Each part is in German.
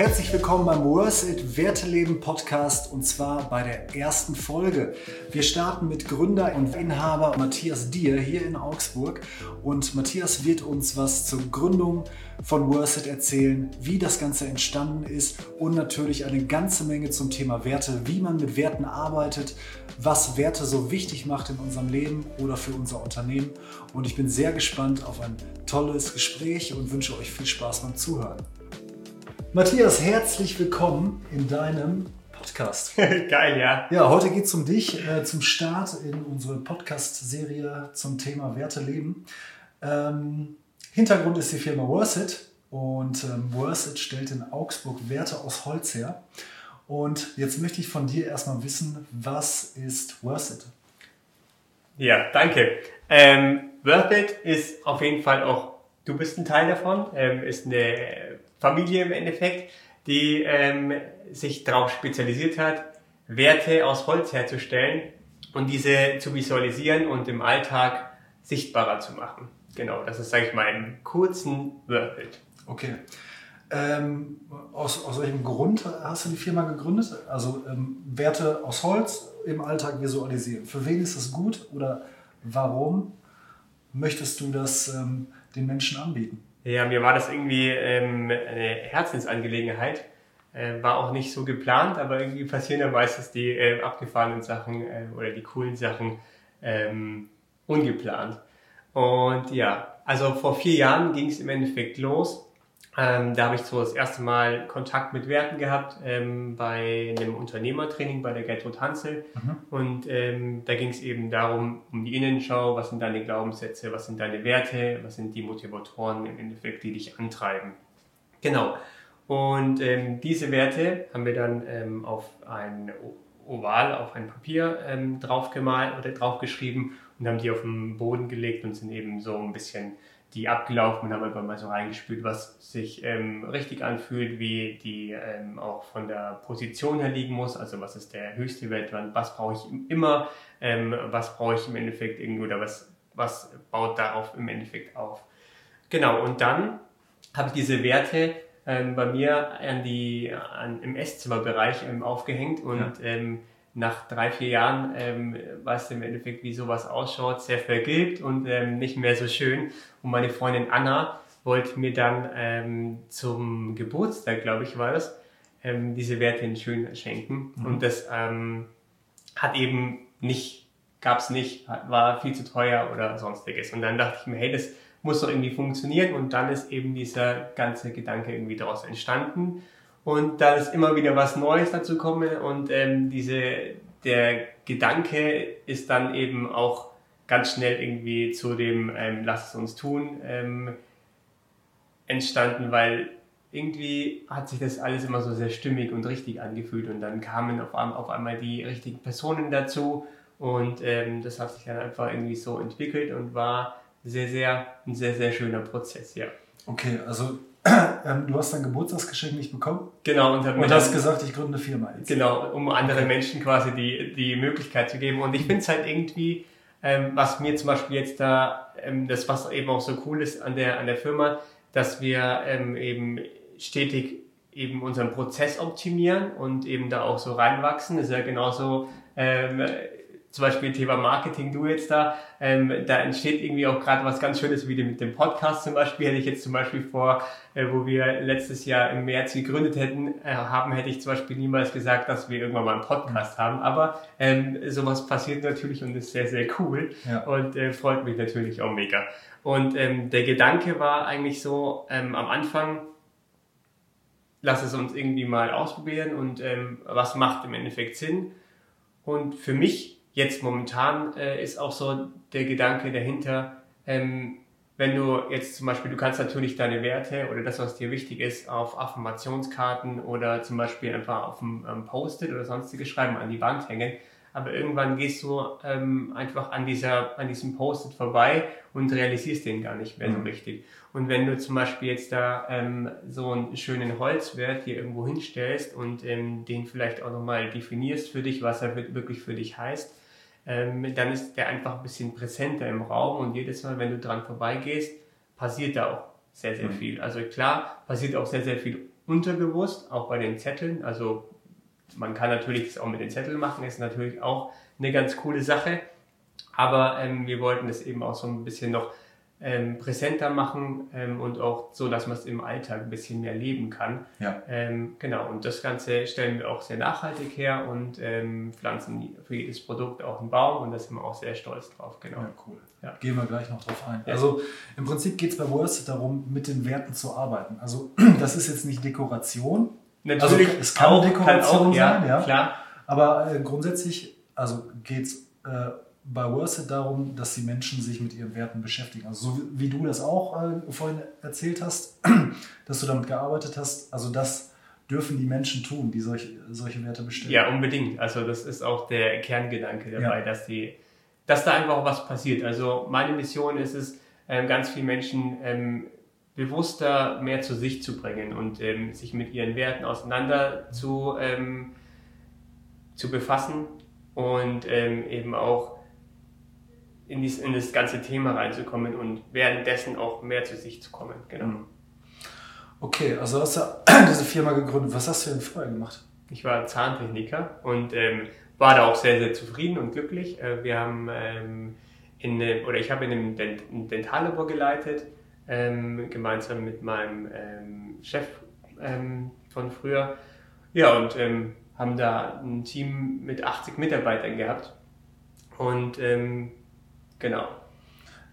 Herzlich willkommen beim Worth It Werteleben Podcast und zwar bei der ersten Folge. Wir starten mit Gründer und Inhaber Matthias Dier hier in Augsburg und Matthias wird uns was zur Gründung von Worth It erzählen, wie das Ganze entstanden ist und natürlich eine ganze Menge zum Thema Werte, wie man mit Werten arbeitet, was Werte so wichtig macht in unserem Leben oder für unser Unternehmen. Und ich bin sehr gespannt auf ein tolles Gespräch und wünsche euch viel Spaß beim Zuhören. Matthias, herzlich willkommen in deinem Podcast. Geil, ja. Ja, heute geht es um dich, äh, zum Start in unsere Podcast-Serie zum Thema Werte leben. Ähm, Hintergrund ist die Firma Worth It und ähm, Worth It stellt in Augsburg Werte aus Holz her. Und jetzt möchte ich von dir erstmal wissen, was ist Worth It? Ja, danke. Ähm, Worth It ist auf jeden Fall auch, du bist ein Teil davon, ähm, ist eine Familie im Endeffekt, die ähm, sich darauf spezialisiert hat, Werte aus Holz herzustellen und diese zu visualisieren und im Alltag sichtbarer zu machen. Genau, das ist, sage ich mal, im kurzen Wordbild. Okay. Ähm, aus, aus welchem Grund hast du die Firma gegründet? Also ähm, Werte aus Holz im Alltag visualisieren. Für wen ist das gut oder warum möchtest du das ähm, den Menschen anbieten? Ja, mir war das irgendwie ähm, eine Herzensangelegenheit. Äh, war auch nicht so geplant, aber irgendwie passieren ja meistens die äh, abgefahrenen Sachen äh, oder die coolen Sachen ähm, ungeplant. Und ja, also vor vier Jahren ging es im Endeffekt los. Ähm, da habe ich so das erste Mal Kontakt mit Werten gehabt ähm, bei einem Unternehmertraining bei der Gertrud Hansel. Mhm. Und ähm, da ging es eben darum, um die Innenschau, was sind deine Glaubenssätze, was sind deine Werte, was sind die Motivatoren im Endeffekt, die dich antreiben. Genau. Und ähm, diese Werte haben wir dann ähm, auf ein Oval, auf ein Papier ähm, draufgemalt oder draufgeschrieben und haben die auf den Boden gelegt und sind eben so ein bisschen die abgelaufen und haben einfach mal so reingespült, was sich ähm, richtig anfühlt, wie die ähm, auch von der Position her liegen muss, also was ist der höchste Wert, was brauche ich immer, ähm, was brauche ich im Endeffekt irgendwie oder was, was baut darauf im Endeffekt auf. Genau, und dann habe ich diese Werte ähm, bei mir an die, an, im Esszimmerbereich ähm, aufgehängt und ja. Nach drei, vier Jahren ähm, weißt du im Endeffekt, wie sowas ausschaut, sehr vergilbt und ähm, nicht mehr so schön. Und meine Freundin Anna wollte mir dann ähm, zum Geburtstag, glaube ich, war das, ähm, diese Werte in schön schenken. Mhm. Und das ähm, hat eben nicht, gab es nicht, war viel zu teuer oder sonstiges. Und dann dachte ich mir, hey, das muss doch irgendwie funktionieren. Und dann ist eben dieser ganze Gedanke irgendwie daraus entstanden. Und da ist immer wieder was Neues dazu kommen und ähm, diese, der Gedanke ist dann eben auch ganz schnell irgendwie zu dem ähm, Lass es uns tun ähm, entstanden, weil irgendwie hat sich das alles immer so sehr stimmig und richtig angefühlt und dann kamen auf, auf einmal die richtigen Personen dazu und ähm, das hat sich dann einfach irgendwie so entwickelt und war sehr, sehr, ein sehr, sehr schöner Prozess, ja. Okay, also du hast dein Geburtstagsgeschenk nicht bekommen. Genau. Und, und hast gesagt, ich gründe eine Firma jetzt. Genau, um anderen. Menschen quasi die, die Möglichkeit zu geben. Und ich finde es halt irgendwie, ähm, was mir zum Beispiel jetzt da, ähm, das was eben auch so cool ist an der, an der Firma, dass wir ähm, eben stetig eben unseren Prozess optimieren und eben da auch so reinwachsen. Das ist ja genauso, ähm, zum Beispiel Thema Marketing, du jetzt da, ähm, da entsteht irgendwie auch gerade was ganz Schönes, wie mit dem Podcast zum Beispiel, hätte ich jetzt zum Beispiel vor, äh, wo wir letztes Jahr im März gegründet hätten, äh, haben, hätte ich zum Beispiel niemals gesagt, dass wir irgendwann mal einen Podcast haben, aber ähm, sowas passiert natürlich und ist sehr, sehr cool ja. und äh, freut mich natürlich auch mega. Und ähm, der Gedanke war eigentlich so, ähm, am Anfang, lass es uns irgendwie mal ausprobieren und ähm, was macht im Endeffekt Sinn. Und für mich jetzt momentan äh, ist auch so der Gedanke dahinter, ähm, wenn du jetzt zum Beispiel, du kannst natürlich deine Werte oder das, was dir wichtig ist, auf Affirmationskarten oder zum Beispiel einfach auf einem ähm, Post-it oder sonstiges schreiben, an die Wand hängen. Aber irgendwann gehst du ähm, einfach an, dieser, an diesem Post-it vorbei und realisierst den gar nicht mehr mhm. so richtig. Und wenn du zum Beispiel jetzt da ähm, so einen schönen Holzwert hier irgendwo hinstellst und ähm, den vielleicht auch nochmal definierst für dich, was er wirklich für dich heißt, ähm, dann ist der einfach ein bisschen präsenter im Raum und jedes Mal, wenn du dran vorbeigehst, passiert da auch sehr, sehr mhm. viel. Also klar, passiert auch sehr, sehr viel unterbewusst, auch bei den Zetteln. Also man kann natürlich das auch mit den Zetteln machen, ist natürlich auch eine ganz coole Sache. Aber ähm, wir wollten das eben auch so ein bisschen noch ähm, präsenter machen ähm, und auch so, dass man es im Alltag ein bisschen mehr leben kann. Ja. Ähm, genau, und das Ganze stellen wir auch sehr nachhaltig her und ähm, pflanzen für jedes Produkt auch einen Baum und da sind wir auch sehr stolz drauf. Genau. Ja, cool. Ja. Gehen wir gleich noch drauf ein. Ja. Also im Prinzip geht es bei Worsted darum, mit den Werten zu arbeiten. Also das ist jetzt nicht Dekoration, Natürlich, Also, es kann auch, Dekoration ja, sein, ja. Klar, aber äh, grundsätzlich also geht es äh, bei Worsted darum, dass die Menschen sich mit ihren Werten beschäftigen. Also so wie du das auch äh, vorhin erzählt hast, dass du damit gearbeitet hast, also das dürfen die Menschen tun, die solch, solche Werte bestimmen. Ja, unbedingt. Also das ist auch der Kerngedanke dabei, Ja. dass die, dass da einfach was passiert. Also meine Mission ist es, ähm, ganz viele Menschen ähm, bewusster mehr zu sich zu bringen und ähm, sich mit ihren Werten auseinander zu, ähm, zu befassen und ähm, eben auch in, dies, in das ganze Thema reinzukommen und währenddessen auch mehr zu sich zu kommen. Genau. Mhm. Okay, also hast du diese Firma gegründet. Was hast du denn vorher gemacht? Ich war Zahntechniker und ähm, war da auch sehr, sehr zufrieden und glücklich. Äh, wir haben ähm, in, einem- oder ich habe in einem Dent Dentallabor geleitet, ähm, gemeinsam mit meinem ähm, Chef ähm, von früher. Ja, und ähm, haben da ein Team mit 80 Mitarbeitern gehabt. Und ähm, genau,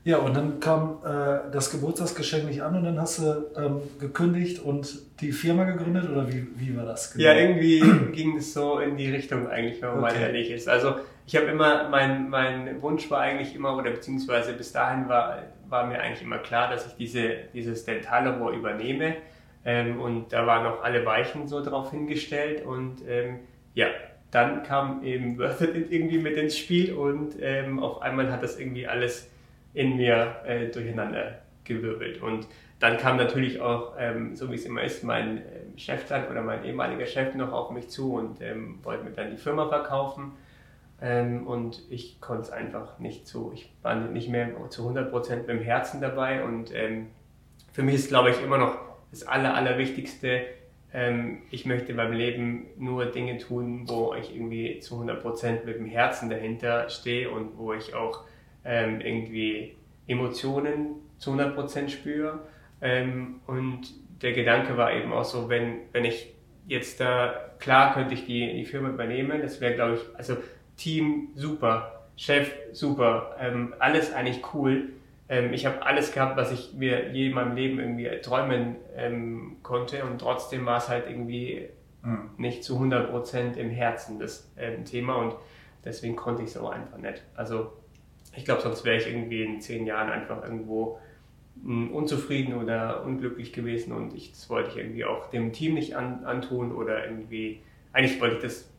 Ja, und dann kam äh, das Geburtstagsgeschenk nicht an und dann hast du ähm, gekündigt und die Firma gegründet oder wie, wie war das? genau? Ja, irgendwie ging es so in die Richtung eigentlich, wenn man mal Okay. ehrlich ist. Also ich habe immer, mein, mein Wunsch war eigentlich immer, oder beziehungsweise bis dahin war, war mir eigentlich immer klar, dass ich diese, dieses Dentallabor übernehme. Ähm, und da waren auch alle Weichen so drauf hingestellt. Und ähm, ja, dann kam eben Worthit irgendwie mit ins Spiel und ähm, auf einmal hat das irgendwie alles in mir äh, durcheinander gewirbelt. Und dann kam natürlich auch, ähm, so wie es immer ist, mein ähm, Chef dann oder mein ehemaliger Chef noch auf mich zu und ähm, wollte mir dann die Firma verkaufen. Ähm, und ich konnte es einfach nicht so. Ich war nicht mehr zu 100% mit dem Herzen dabei. Und ähm, für mich ist, glaube ich, immer noch das Aller, Allerwichtigste, ähm, ich möchte beim Leben nur Dinge tun, wo ich irgendwie zu 100% mit dem Herzen dahinter stehe und wo ich auch ähm, irgendwie Emotionen zu 100% spüre. Ähm, und der Gedanke war eben auch so, wenn, wenn ich jetzt da, klar könnte ich die, die Firma übernehmen, das wäre glaube ich, also Team super, Chef super, ähm, alles eigentlich cool. Ähm, ich habe alles gehabt, was ich mir je in meinem Leben irgendwie träumen ähm, konnte und trotzdem war es halt irgendwie Mhm. nicht zu 100% im Herzen das ähm, Thema und deswegen konnte ich es auch einfach nicht. Also ich glaube, sonst wäre ich irgendwie in zehn Jahren einfach irgendwo mh, unzufrieden oder unglücklich gewesen und ich, das wollte ich irgendwie auch dem Team nicht an, antun oder irgendwie, eigentlich wollte ich das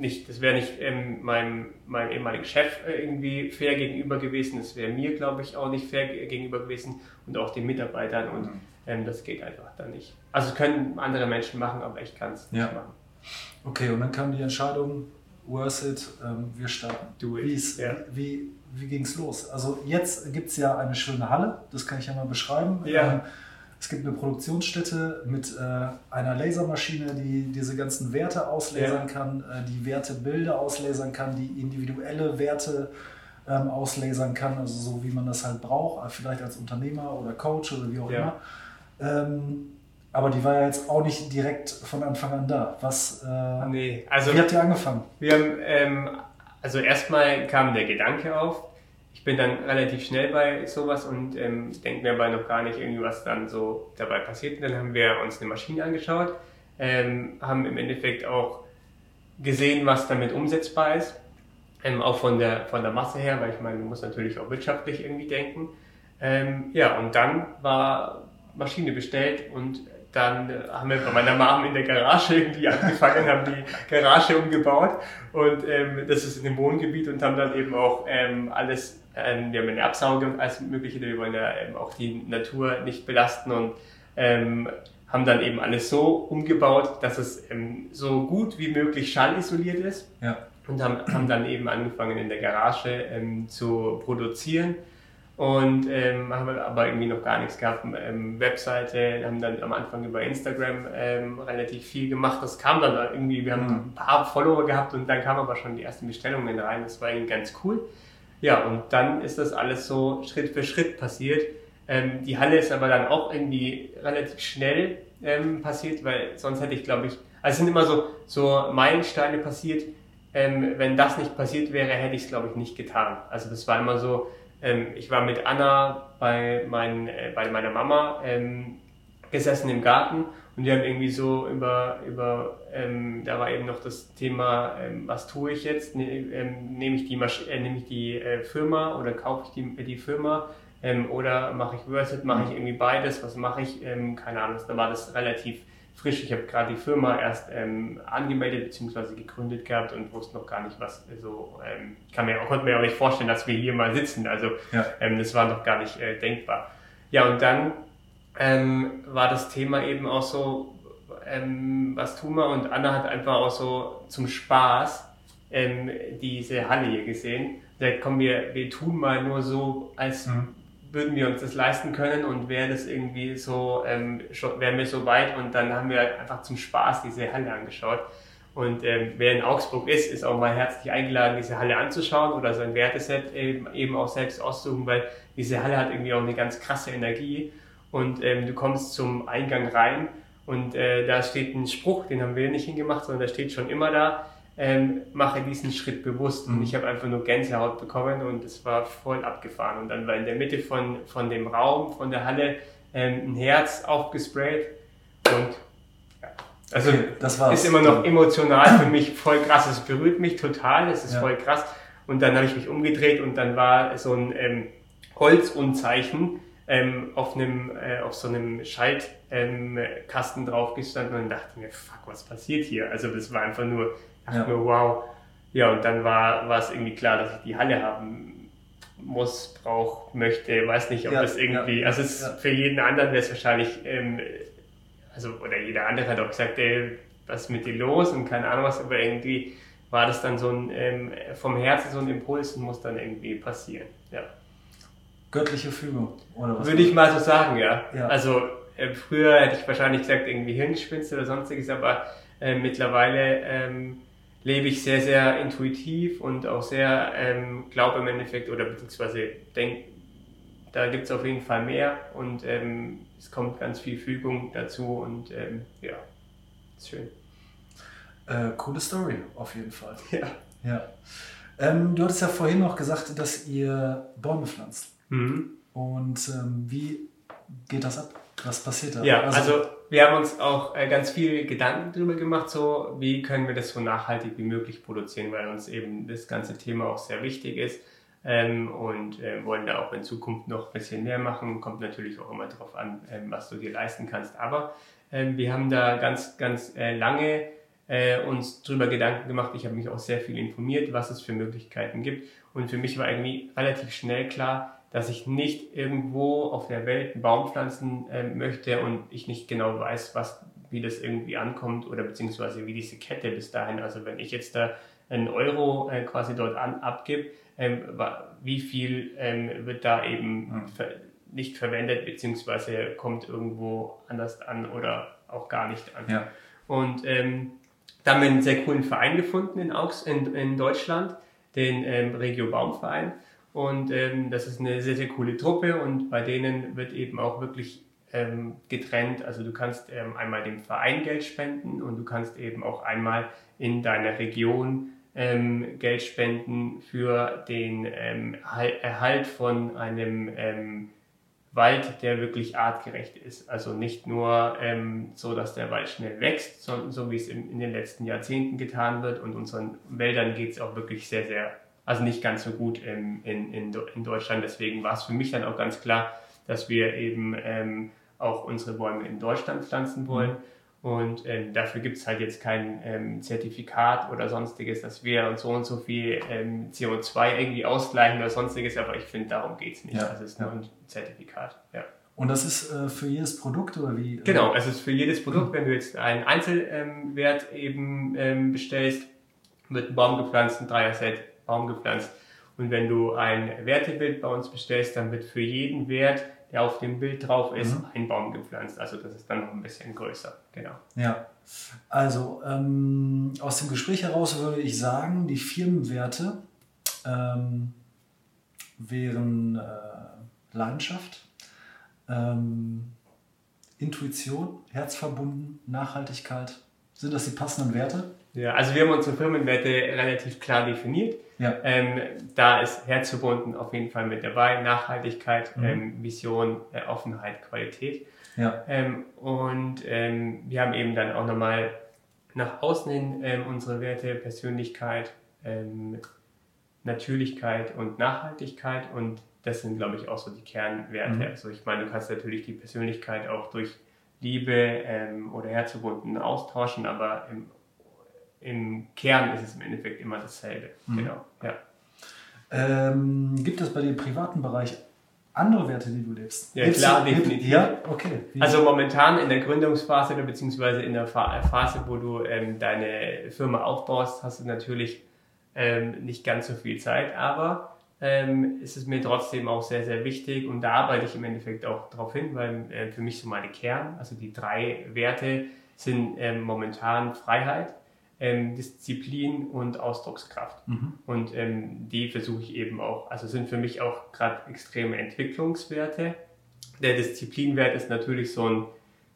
nicht, das wäre nicht ähm, meinem, meinem ehemaligen Chef äh, irgendwie fair gegenüber gewesen, das wäre mir, glaube ich, auch nicht fair ge- gegenüber gewesen und auch den Mitarbeitern und Mhm. ähm, das geht einfach dann nicht. Also es können andere Menschen machen, aber ich kann es Ja. nicht machen. Okay, und dann kam die Entscheidung, Worth it, ähm, wir starten. Do it, ja. wie, wie ging es los? Also jetzt gibt es ja eine schöne Halle, das kann ich ja mal beschreiben. Ja. Ähm, Es gibt eine Produktionsstätte mit äh, einer Lasermaschine, die diese ganzen Werte auslasern kann, äh, die Wertebilder auslasern kann, die individuelle Werte ähm, auslasern kann, also so wie man das halt braucht, äh, vielleicht als Unternehmer oder Coach oder wie auch Ja. immer. Ähm, aber die war ja jetzt auch nicht direkt von Anfang an da. Was, äh, Nee, also wie habt ihr angefangen? wir haben, ähm, also erstmal kam der Gedanke auf. Ich bin dann relativ schnell bei sowas und ähm, denke mir aber noch gar nicht irgendwie, was dann so dabei passiert. Und dann haben wir uns eine Maschine angeschaut, ähm, haben im Endeffekt auch gesehen, was damit umsetzbar ist. Ähm, auch von der, von der Masse her, weil ich meine, man muss natürlich auch wirtschaftlich irgendwie denken. Ähm, ja, und dann war Maschine bestellt und dann äh, haben wir bei meiner Mom in der Garage irgendwie angefangen, haben die Garage umgebaut und ähm, das ist in dem Wohngebiet und haben dann eben auch ähm, alles, ähm, wir haben eine Absauge und alles mögliche, wir wollen ja ähm, auch die Natur nicht belasten und ähm, haben dann eben alles so umgebaut, dass es ähm, so gut wie möglich schallisoliert ist Ja. und haben, haben dann eben angefangen in der Garage ähm, zu produzieren. und ähm, haben aber irgendwie noch gar nichts gehabt. Ähm, Webseite, haben dann am Anfang über Instagram ähm, relativ viel gemacht. Das kam dann irgendwie, wir haben mhm. ein paar Follower gehabt und dann kamen aber schon die ersten Bestellungen rein. Das war irgendwie ganz cool. Ja, und dann ist das alles so Schritt für Schritt passiert. Ähm, die Halle ist aber dann auch irgendwie relativ schnell ähm, passiert, weil sonst hätte ich, glaube ich, also es sind immer so, so Meilensteine passiert. Ähm, wenn das nicht passiert wäre, hätte ich es, glaube ich, nicht getan. Also das war immer so, ähm, ich war mit Anna bei, mein, äh, bei meiner Mama ähm, gesessen im Garten und wir haben irgendwie so über, über ähm, da war eben noch das Thema, ähm, was tue ich jetzt? Ne, ähm, nehme ich die, Masch äh, nehme ich die äh, Firma oder kaufe ich die, die Firma? Ähm, oder mache ich Versit, mache ich irgendwie beides? Was mache ich? Ähm, keine Ahnung, da war das relativ frisch. Ich habe gerade die Firma erst ähm, angemeldet bzw. gegründet gehabt und wusste noch gar nicht, was so. Ähm, kann mir auch, konnte mir auch nicht vorstellen, dass wir hier mal sitzen. Also ja. ähm, das war noch gar nicht äh, denkbar. Ja, und dann ähm, war das Thema eben auch so, ähm, was tun wir? Und Anna hat einfach auch so zum Spaß ähm, diese Halle hier gesehen. Da kommen wir, wir tun mal nur so, als mhm würden wir uns das leisten können und wäre das irgendwie so, ähm, schon, wären wir so weit und dann haben wir einfach zum Spaß diese Halle angeschaut. Und ähm, wer in Augsburg ist, ist auch mal herzlich eingeladen, diese Halle anzuschauen oder sein Werteset eben, eben auch selbst auszusuchen, weil diese Halle hat irgendwie auch eine ganz krasse Energie. Und ähm, du kommst zum Eingang rein und äh, da steht ein Spruch, den haben wir nicht hingemacht, sondern der steht schon immer da ähm, mache diesen Schritt bewusst. Und mhm. ich habe einfach nur Gänsehaut bekommen und es war voll abgefahren. Und dann war in der Mitte von, von dem Raum, von der Halle, ähm, ein Herz aufgesprayt und ja. Also okay, das ist immer noch emotional für mich voll krass. Es berührt mich total, es ist ja. voll krass. Und dann habe ich mich umgedreht und dann war so ein ähm, Holzunzeichen ähm, auf, einem, äh, auf so einem Schaltkasten ähm, drauf gestanden und dachte mir, fuck, was passiert hier? Also das war einfach nur dachte ja. mir, wow. Ja, und dann war, war es irgendwie klar, dass ich die Halle haben muss, brauche, möchte, weiß nicht, ob ja, das irgendwie, ja, also es ja. für jeden anderen wäre es wahrscheinlich, ähm, also, oder jeder andere hat auch gesagt, ey, was ist mit dir los und keine Ahnung was, aber irgendwie war das dann so ein, ähm, vom Herzen so ein Impuls und muss dann irgendwie passieren, ja. Göttliche Fügung, oder was? Würde ich mal so sagen, ja. ja. Also, äh, früher hätte ich wahrscheinlich gesagt, irgendwie Hirngespinste oder sonstiges, aber äh, mittlerweile, ähm, lebe ich sehr, sehr intuitiv und auch sehr ähm, glaube im Endeffekt oder beziehungsweise denke, da gibt es auf jeden Fall mehr und ähm, es kommt ganz viel Fügung dazu und ähm, ja, ist schön. Äh, coole Story, auf jeden Fall. Ja. ja. Ähm, du hattest ja vorhin noch gesagt, dass ihr Bäume pflanzt. Mhm. Und ähm, wie geht das ab? Was passiert da? Ja, also, also wir haben uns auch äh, ganz viel Gedanken darüber gemacht, so wie können wir das so nachhaltig wie möglich produzieren, weil uns eben das ganze Thema auch sehr wichtig ist ähm, und äh, wollen da auch in Zukunft noch ein bisschen mehr machen. Kommt natürlich auch immer darauf an, ähm, was du dir leisten kannst. Aber ähm, wir haben da ganz, ganz äh, lange äh, uns darüber Gedanken gemacht. Ich habe mich auch sehr viel informiert, was es für Möglichkeiten gibt. Und für mich war irgendwie relativ schnell klar, dass ich nicht irgendwo auf der Welt einen Baum pflanzen äh, möchte und ich nicht genau weiß, was, wie das irgendwie ankommt oder beziehungsweise wie diese Kette bis dahin. Also wenn ich jetzt da einen Euro äh, quasi dort an, abgebe, ähm, wie viel ähm, wird da eben mhm. ver nicht verwendet beziehungsweise kommt irgendwo anders an oder auch gar nicht an. Ja. Und ähm, da haben wir einen sehr coolen Verein gefunden in, Augs in, in Deutschland, den ähm, Regio Baumverein. Und ähm, das ist eine sehr, sehr coole Truppe und bei denen wird eben auch wirklich ähm, getrennt. Also du kannst ähm, einmal dem Verein Geld spenden und du kannst eben auch einmal in deiner Region ähm, Geld spenden für den ähm, Erhalt von einem ähm, Wald, der wirklich artgerecht ist. Also nicht nur ähm, so, dass der Wald schnell wächst, sondern so wie es in, in den letzten Jahrzehnten getan wird. Und unseren Wäldern geht es auch wirklich sehr, sehr also nicht ganz so gut in, in, in Deutschland. Deswegen war es für mich dann auch ganz klar, dass wir eben ähm, auch unsere Bäume in Deutschland pflanzen wollen. Und ähm, dafür gibt es halt jetzt kein ähm, Zertifikat oder sonstiges, dass wir und so und so viel ähm, CO2 irgendwie ausgleichen oder sonstiges, aber ich finde, darum geht es nicht. Ja, also es ist nur ein Zertifikat. Ja. Und das ist äh, für jedes Produkt oder wie? Genau, es ist für jedes Produkt, wenn du jetzt einen Einzelwert eben ähm, bestellst, wird ein Baum gepflanzt, ein Dreier-Set Baum gepflanzt. Und wenn du ein Wertebild bei uns bestellst, dann wird für jeden Wert, der auf dem Bild drauf ist, mhm. ein Baum gepflanzt. Also das ist dann noch ein bisschen größer. Genau. Ja. Also ähm, aus dem Gespräch heraus würde ich sagen, die Firmenwerte ähm, wären äh, Leidenschaft, ähm, Intuition, Herzverbunden, Nachhaltigkeit. Sind das die passenden Werte? Ja, also wir haben unsere Firmenwerte relativ klar definiert. Ja. Ähm, da ist Herzverbunden auf jeden Fall mit dabei. Nachhaltigkeit, mhm. ähm, Vision, äh, Offenheit, Qualität. Ja. Ähm, und ähm, wir haben eben dann auch nochmal nach außen hin ähm, unsere Werte Persönlichkeit, ähm, Natürlichkeit und Nachhaltigkeit. Und das sind, glaube ich, auch so die Kernwerte. Mhm. Also ich meine, du kannst natürlich die Persönlichkeit auch durch Liebe oder Herzverbunden austauschen, aber im im Kern ist es im Endeffekt immer dasselbe. Mhm. Genau, ja. Ähm, gibt es bei dir im privaten Bereich andere Werte, die du lebst? Ja, Lebst klar, du, definitiv. Ja, okay. Wie? Also momentan in der Gründungsphase oder beziehungsweise in der Phase, wo du ähm, deine Firma aufbaust, hast du natürlich ähm, nicht ganz so viel Zeit, aber ähm, ist es mir trotzdem auch sehr, sehr wichtig und da arbeite ich im Endeffekt auch darauf hin, weil äh, für mich so meine Kern, also die drei Werte sind ähm, momentan Freiheit, ähm, Disziplin und Ausdruckskraft. Mhm. Und ähm, die versuche ich eben auch, also sind für mich auch gerade extreme Entwicklungswerte. Der Disziplinwert ist natürlich so ein,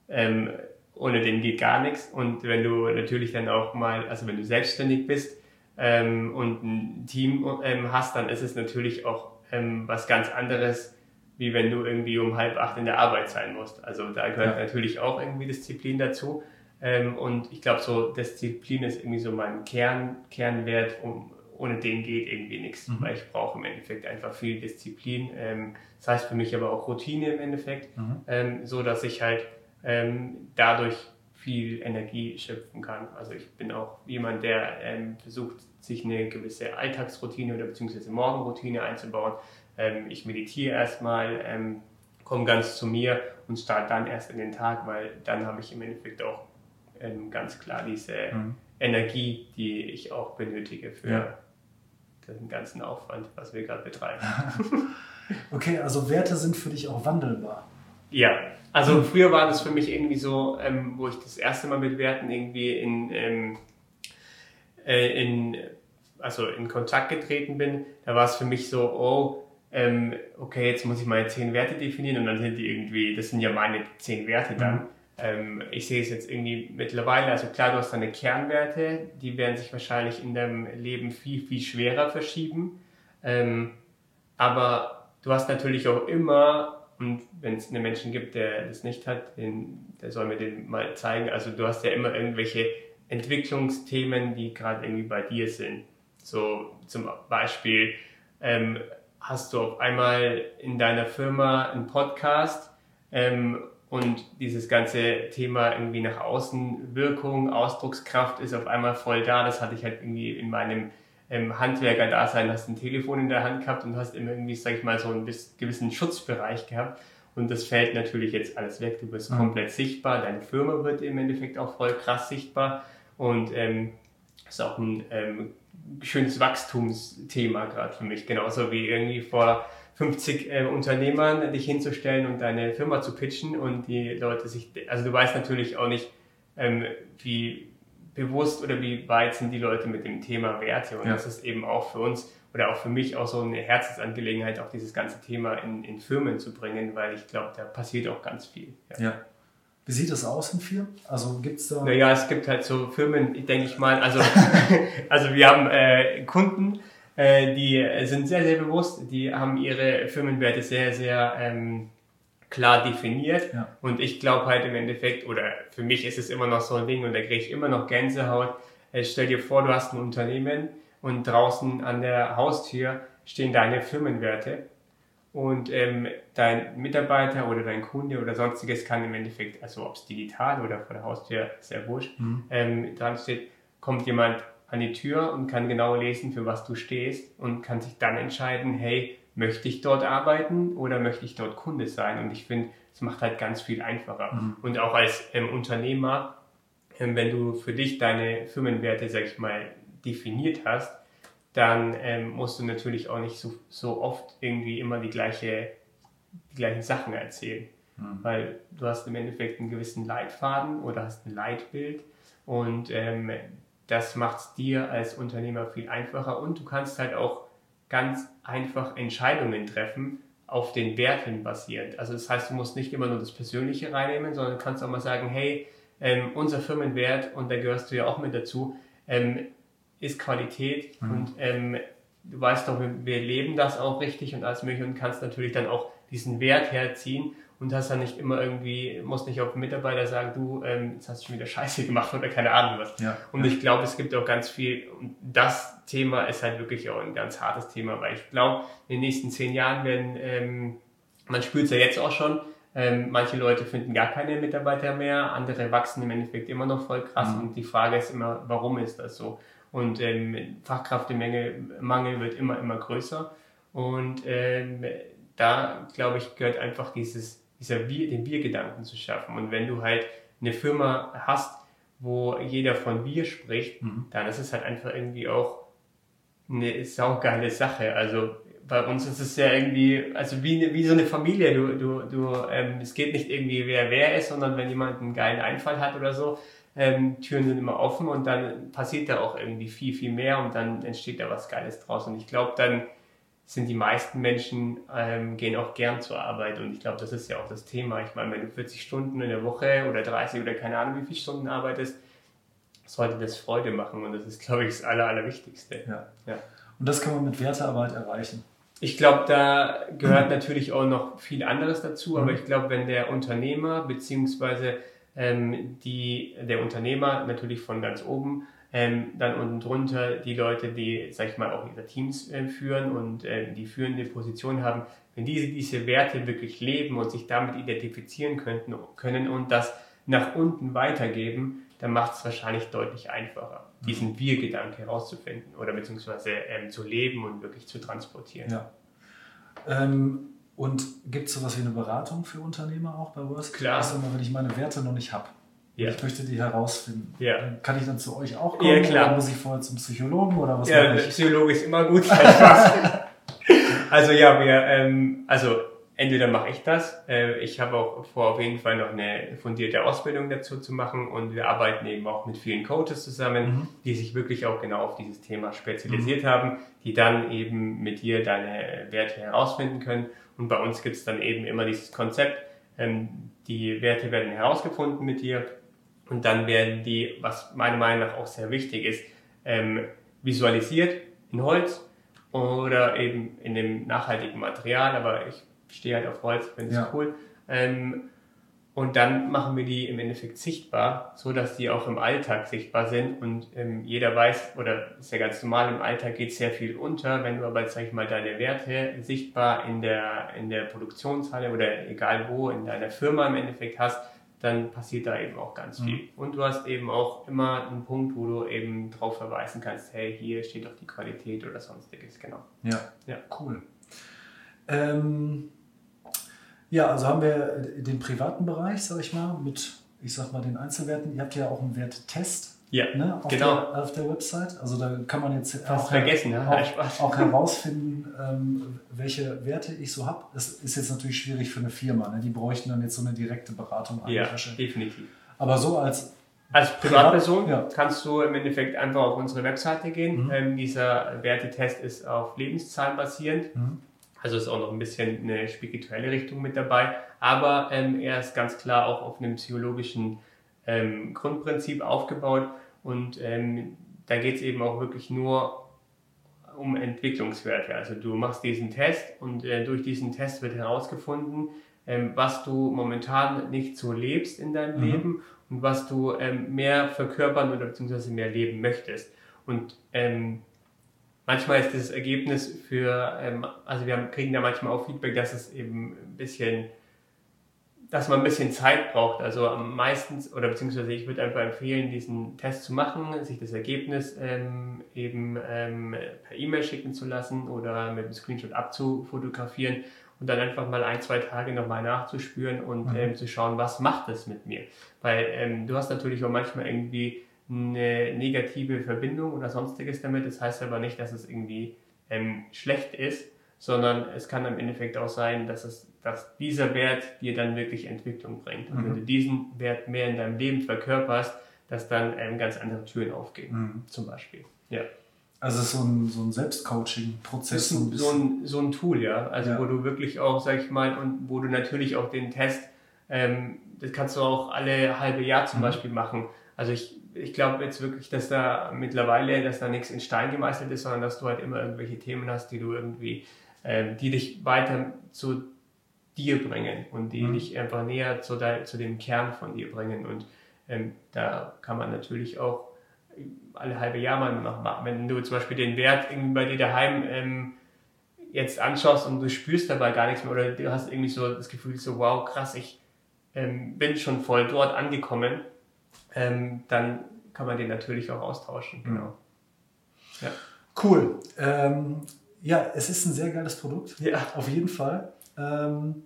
ähm, ohne den geht gar nichts. Und wenn du natürlich dann auch mal, also wenn du selbstständig bist ähm, und ein Team ähm, hast, dann ist es natürlich auch ähm, was ganz anderes, wie wenn du irgendwie um halb acht in der Arbeit sein musst. Also da gehört ja. natürlich auch irgendwie Disziplin dazu. Ähm, und ich glaube, so Disziplin ist irgendwie so mein Kern, Kernwert. Um, ohne den geht irgendwie nichts, mhm. weil ich brauche im Endeffekt einfach viel Disziplin. Ähm, das heißt für mich aber auch Routine im Endeffekt, mhm. ähm, so dass ich halt ähm, dadurch viel Energie schöpfen kann. Also ich bin auch jemand, der ähm, versucht, sich eine gewisse Alltagsroutine oder beziehungsweise Morgenroutine einzubauen. Ähm, ich meditiere erstmal, komme ganz zu mir und starte dann erst in den Tag, weil dann habe ich im Endeffekt auch ähm, ganz klar diese mhm. Energie, die ich auch benötige für ja. den ganzen Aufwand, was wir gerade betreiben. okay, also Werte sind für dich auch wandelbar. Ja, also mhm. früher war das für mich irgendwie so, ähm, wo ich das erste Mal mit Werten irgendwie in, ähm, äh, in, also in Kontakt getreten bin, da war es für mich so, oh, ähm, okay, jetzt muss ich meine zehn Werte definieren und dann sind die irgendwie, das sind ja meine zehn Werte dann. Mhm. Ähm, ich sehe es jetzt irgendwie mittlerweile, also klar, du hast deine Kernwerte, die werden sich wahrscheinlich in deinem Leben viel, viel schwerer verschieben. Ähm, aber du hast natürlich auch immer, und wenn es einen Menschen gibt, der das nicht hat, den, der soll mir den mal zeigen. Also du hast ja immer irgendwelche Entwicklungsthemen, die gerade irgendwie bei dir sind. So zum Beispiel ähm, hast du auf einmal in deiner Firma einen Podcast ähm, und dieses ganze Thema irgendwie nach außen Wirkung, Ausdruckskraft ist auf einmal voll da. Das hatte ich halt irgendwie in meinem ähm, Handwerker-Dasein, hast ein Telefon in der Hand gehabt und hast immer irgendwie, sag ich mal, so einen gewissen Schutzbereich gehabt. Und das fällt natürlich jetzt alles weg. Du bist mhm. komplett sichtbar. Deine Firma wird im Endeffekt auch voll krass sichtbar. Und ähm, ist auch ein ähm, schönes Wachstumsthema gerade für mich. Genauso wie irgendwie vor 50 äh, Unternehmern dich hinzustellen und deine Firma zu pitchen und die Leute sich, also du weißt natürlich auch nicht, ähm, wie bewusst oder wie weit sind die Leute mit dem Thema Werte und ja. das ist eben auch für uns oder auch für mich auch so eine Herzensangelegenheit, auch dieses ganze Thema in, in Firmen zu bringen, weil ich glaube, da passiert auch ganz viel. Ja. ja. Wie sieht das aus in Firmen? Also gibt es da... Naja, es gibt halt so Firmen, denke ich mal, also, also wir haben äh, Kunden, äh, die sind sehr, sehr bewusst, die haben ihre Firmenwerte sehr, sehr ähm, klar definiert. Ja. Und ich glaube halt im Endeffekt, oder für mich ist es immer noch so ein Ding und da kriege ich immer noch Gänsehaut. Äh, stell dir vor, du hast ein Unternehmen und draußen an der Haustür stehen deine Firmenwerte und ähm, dein Mitarbeiter oder dein Kunde oder sonstiges kann im Endeffekt, also ob es digital oder vor der Haustür, sehr wurscht, mhm. ähm, dran steht, kommt jemand an die Tür und kann genau lesen, für was du stehst und kann sich dann entscheiden, hey, möchte ich dort arbeiten oder möchte ich dort Kunde sein? Und ich finde, es macht halt ganz viel einfacher. Mhm. Und auch als ähm, Unternehmer, ähm, wenn du für dich deine Firmenwerte, sag ich mal, definiert hast, dann ähm, musst du natürlich auch nicht so, so oft irgendwie immer die, gleiche, die gleichen Sachen erzählen. Mhm. Weil du hast im Endeffekt einen gewissen Leitfaden oder hast ein Leitbild und ähm, das macht es dir als Unternehmer viel einfacher und du kannst halt auch ganz einfach Entscheidungen treffen, auf den Werten basierend. Also das heißt, du musst nicht immer nur das Persönliche reinnehmen, sondern kannst auch mal sagen, hey, ähm, unser Firmenwert, und da gehörst du ja auch mit dazu, ähm, ist Qualität mhm. und ähm, du weißt doch, wir, wir, leben das auch richtig und alles mögliche und kannst natürlich dann auch diesen Wert herziehen und hast dann nicht immer irgendwie, musst nicht auf den Mitarbeiter sagen, du, ähm, jetzt hast du schon wieder Scheiße gemacht oder keine Ahnung was. Ja. Und ich glaube, es gibt auch ganz viel, und das Thema ist halt wirklich auch ein ganz hartes Thema, weil ich glaube, in den nächsten zehn Jahren werden, ähm, man spürt es ja jetzt auch schon, ähm, manche Leute finden gar keine Mitarbeiter mehr, andere wachsen im Endeffekt immer noch voll krass mhm. und die Frage ist immer, warum ist das so? Und ähm, Fachkräftemangel wird immer, immer größer und ähm, da, glaube ich, gehört einfach dieses dieser Wir, den Wir-Gedanken zu schaffen. Und wenn du halt eine Firma hast, wo jeder von wir spricht, mhm. dann ist es halt einfach irgendwie auch eine saugeile Sache. Also bei uns ist es ja irgendwie, also wie, wie so eine Familie. Du, du, du, ähm, es geht nicht irgendwie, wer wer ist, sondern wenn jemand einen geilen Einfall hat oder so, ähm, Türen sind immer offen und dann passiert da auch irgendwie viel, viel mehr und dann entsteht da was Geiles draus. Und ich glaube, dann sind die meisten Menschen ähm, gehen auch gern zur Arbeit und ich glaube, das ist ja auch das Thema. Ich meine, wenn du 40 Stunden in der Woche oder 30 oder keine Ahnung wie viele Stunden arbeitest, sollte das Freude machen und das ist, glaube ich, das Aller, Allerwichtigste. Ja. ja. Und das kann man mit Wertearbeit erreichen. Ich glaube, da gehört natürlich auch noch viel anderes dazu, aber mhm. ich glaube, wenn der Unternehmer beziehungsweise ähm, die, der Unternehmer natürlich von ganz oben ähm, dann unten drunter die Leute, die, sag ich mal, auch ihre Teams äh, führen und äh, die führende Position haben, wenn diese diese Werte wirklich leben und sich damit identifizieren könnten, können und das nach unten weitergeben, dann macht es wahrscheinlich deutlich einfacher, mhm. diesen Wir-Gedanke herauszufinden oder beziehungsweise ähm, zu leben und wirklich zu transportieren. Ja. Ähm, und gibt es sowas wie eine Beratung für Unternehmer auch bei Worst? Klar. Also, wenn ich meine Werte noch nicht habe. Ja. Ich möchte die herausfinden. Ja. Kann ich dann zu euch auch kommen? Ja, klar. Oder muss ich vorher zum Psychologen oder was? Ja, Psychologe ist immer gut. also ja, wir, ähm, also entweder mache ich das. Äh, ich habe auch vor, auf jeden Fall noch eine fundierte Ausbildung dazu zu machen und wir arbeiten eben auch mit vielen Coaches zusammen, mhm. die sich wirklich auch genau auf dieses Thema spezialisiert mhm. haben, die dann eben mit dir deine Werte herausfinden können. Und bei uns gibt es dann eben immer dieses Konzept, ähm, die Werte werden herausgefunden mit dir und dann werden die, was meiner Meinung nach auch sehr wichtig ist, ähm, visualisiert in Holz oder eben in dem nachhaltigen Material, aber ich stehe halt auf Holz, finde es ja. cool. Ähm, und dann machen wir die im Endeffekt sichtbar, so dass die auch im Alltag sichtbar sind und ähm, jeder weiß, oder ist ja ganz normal, im Alltag geht sehr viel unter. Wenn du aber, sag ich mal, deine Werte sichtbar in der, in der Produktionshalle oder egal wo in deiner Firma im Endeffekt hast, dann passiert da eben auch ganz viel. Mhm. Und du hast eben auch immer einen Punkt, wo du eben darauf verweisen kannst, hey, hier steht doch die Qualität oder sonstiges, genau. Ja, ja. cool. Ähm, ja, also haben wir den privaten Bereich, sag ich mal, mit, ich sag mal, den Einzelwerten. Ihr habt ja auch einen Werttest. Ja, ne, auf genau. Der, auf der Website. Also da kann man jetzt auch, vergessen, ja. auch, auch herausfinden, ähm, welche Werte ich so habe. Das ist jetzt natürlich schwierig für eine Firma. Ne? Die bräuchten dann jetzt so eine direkte Beratung. Ja, definitiv. Aber so als als Privatperson ja. kannst du im Endeffekt einfach auf unsere Webseite gehen. Mhm. Ähm, dieser Wertetest ist auf Lebenszahlen basierend. Mhm. Also ist auch noch ein bisschen eine spirituelle Richtung mit dabei. Aber ähm, er ist ganz klar auch auf einem psychologischen ähm, Grundprinzip aufgebaut. Und ähm, da geht es eben auch wirklich nur um Entwicklungswerte. Also du machst diesen Test und äh, durch diesen Test wird herausgefunden, ähm, was du momentan nicht so lebst in deinem mhm. Leben und was du ähm, mehr verkörpern oder beziehungsweise mehr leben möchtest. Und ähm, manchmal ist das Ergebnis für, ähm, also wir haben, kriegen da manchmal auch Feedback, dass es eben ein bisschen dass man ein bisschen Zeit braucht. Also meistens, oder beziehungsweise ich würde einfach empfehlen, diesen Test zu machen, sich das Ergebnis ähm, eben ähm, per E-Mail schicken zu lassen oder mit einem Screenshot abzufotografieren und dann einfach mal ein, zwei Tage nochmal nachzuspüren und mhm. ähm, zu schauen, was macht das mit mir. Weil ähm, du hast natürlich auch manchmal irgendwie eine negative Verbindung oder sonstiges damit. Das heißt aber nicht, dass es irgendwie ähm, schlecht ist, sondern es kann im Endeffekt auch sein, dass es, dass dieser Wert dir dann wirklich Entwicklung bringt. Und mhm. wenn du diesen Wert mehr in deinem Leben verkörperst, dass dann ähm, ganz andere Türen aufgehen, mhm. zum Beispiel. Ja. Also so ein, so ein Selbstcoaching-Prozess. So, so, ein, so ein Tool, ja. Also ja. wo du wirklich auch, sag ich mal, und wo du natürlich auch den Test, ähm, das kannst du auch alle halbe Jahr zum mhm. Beispiel machen. Also ich, ich glaube jetzt wirklich, dass da mittlerweile, dass da nichts in Stein gemeißelt ist, sondern dass du halt immer irgendwelche Themen hast, die du irgendwie, ähm, die dich weiter zu dir bringen und die mhm. dich einfach näher zu, de, zu dem Kern von dir bringen. Und ähm, da kann man natürlich auch alle halbe Jahr mal noch machen. Wenn du zum Beispiel den Wert irgendwie bei dir daheim ähm, jetzt anschaust und du spürst dabei gar nichts mehr oder du hast irgendwie so das Gefühl, so wow, krass, ich ähm, bin schon voll dort angekommen, ähm, dann kann man den natürlich auch austauschen. Mhm. Genau. Ja. Cool. Ähm, ja, es ist ein sehr geiles Produkt. Ja. Auf jeden Fall. Ähm,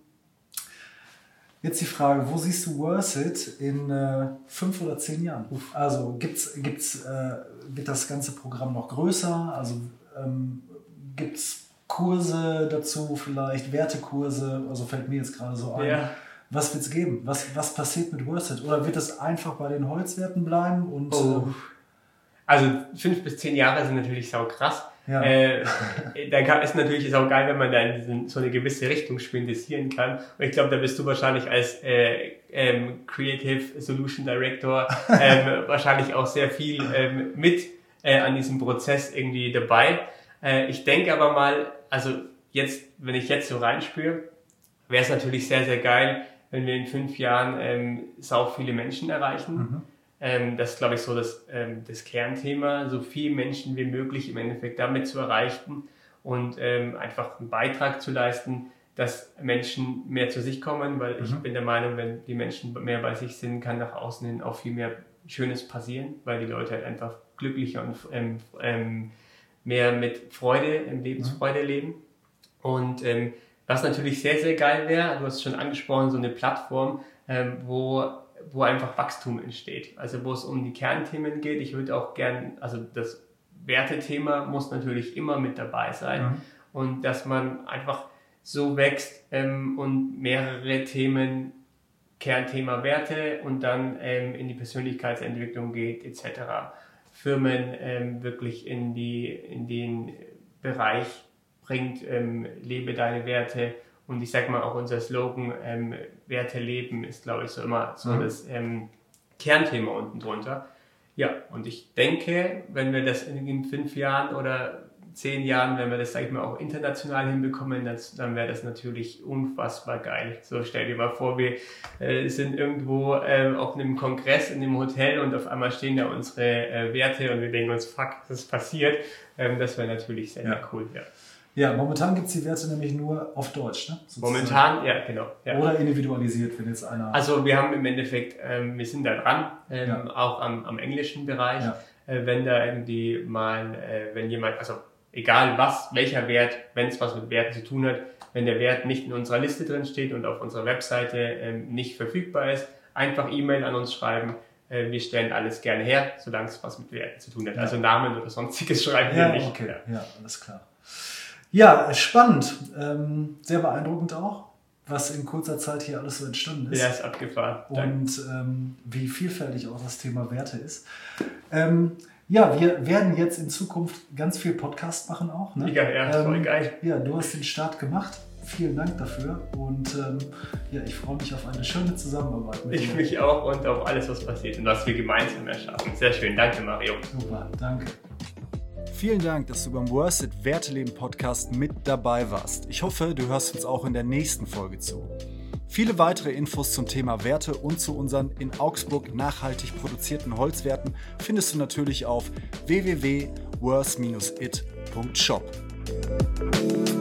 Jetzt die Frage, wo siehst du Worth It in äh, fünf oder zehn Jahren? Also gibt's, gibt's, äh, wird das ganze Programm noch größer? Also ähm, gibt es Kurse dazu, vielleicht Wertekurse? Also fällt mir jetzt gerade so ein. Ja. Was wird es geben? Was, was passiert mit Worth It? Oder wird es einfach bei den Holzwerten bleiben? Und, oh. äh, also fünf bis zehn Jahre sind natürlich sau krass. Ja. Äh, da kann, ist natürlich ist auch geil, wenn man da in diesen, so eine gewisse Richtung spindisieren kann. Und ich glaube, da bist du wahrscheinlich als äh, ähm, Creative Solution Director ähm, wahrscheinlich auch sehr viel ähm, mit äh, an diesem Prozess irgendwie dabei. Äh, ich denke aber mal, also jetzt, wenn ich jetzt so reinspüre, wäre es natürlich sehr, sehr geil, wenn wir in fünf Jahren ähm, sau viele Menschen erreichen. Mhm ähm, das ist, glaube ich, so das, ähm, das Kernthema, so viele Menschen wie möglich im Endeffekt damit zu erreichen und ähm, einfach einen Beitrag zu leisten, dass Menschen mehr zu sich kommen, weil mhm. ich bin der Meinung, wenn die Menschen mehr bei sich sind, kann nach außen hin auch viel mehr Schönes passieren, weil die Leute halt einfach glücklicher und ähm, ähm, mehr mit Freude, in Lebensfreude mhm. leben. Und ähm, was natürlich sehr, sehr geil wäre, du hast es schon angesprochen, so eine Plattform, ähm, wo wo einfach Wachstum entsteht. Also wo es um die Kernthemen geht. Ich würde auch gern, also das Wertethema muss natürlich immer mit dabei sein mhm. und dass man einfach so wächst ähm, und mehrere Themen, Kernthema Werte und dann ähm, in die Persönlichkeitsentwicklung geht etc. Firmen ähm, wirklich in, die, in den Bereich bringt, ähm, lebe deine Werte und ich sag mal auch unser Slogan, ähm, Werte leben, ist glaube ich so immer so mhm. das ähm, Kernthema unten drunter. Ja, und ich denke, wenn wir das in, fünf Jahren oder zehn Jahren, wenn wir das, sag ich mal, auch international hinbekommen, das, dann wäre das natürlich unfassbar geil. So stell dir mal vor, wir äh, sind irgendwo äh, auf einem Kongress in einem Hotel und auf einmal stehen da unsere äh, Werte und wir denken uns, fuck, das ist passiert. Ähm, das wäre natürlich sehr, ja. sehr cool, ja. Ja, momentan gibt es die Werte nämlich nur auf Deutsch, ne? Momentan, ja, genau. Ja. Oder individualisiert, wenn jetzt einer. Also wir haben im Endeffekt, ähm, wir sind da dran, ähm, ja. auch am, am, englischen Bereich. Ja. Äh, wenn da irgendwie mal, äh, wenn jemand, also egal was, welcher Wert, wenn es was mit Werten zu tun hat, wenn der Wert nicht in unserer Liste drin steht und auf unserer Webseite ähm, nicht verfügbar ist, einfach E-Mail an uns schreiben. Äh, wir stellen alles gerne her, solange es was mit Werten zu tun hat. Also Namen oder sonstiges schreiben wir nicht. Okay. Ja, alles klar. Ja, spannend. Ähm, sehr beeindruckend auch, was in kurzer Zeit hier alles so entstanden ist. Ja, ist abgefahren. Und ähm, wie vielfältig auch das Thema Werte ist. Ähm, ja, wir werden jetzt in Zukunft ganz viel Podcast machen auch. Ne? Ja, ja, voll ähm, geil. Ja, du hast den Start gemacht. Vielen Dank dafür und ähm, ja, ich freue mich auf eine schöne Zusammenarbeit mit ich dir. Ich mich auch und auf alles, was passiert und was wir gemeinsam erschaffen. Sehr schön. Danke, Mario. Super, danke. Vielen Dank, dass du beim Worth It Werteleben Podcast mit dabei warst. Ich hoffe, du hörst uns auch in der nächsten Folge zu. Viele weitere Infos zum Thema Werte und zu unseren in Augsburg nachhaltig produzierten Holzwerten findest du natürlich auf www.worth-it.shop.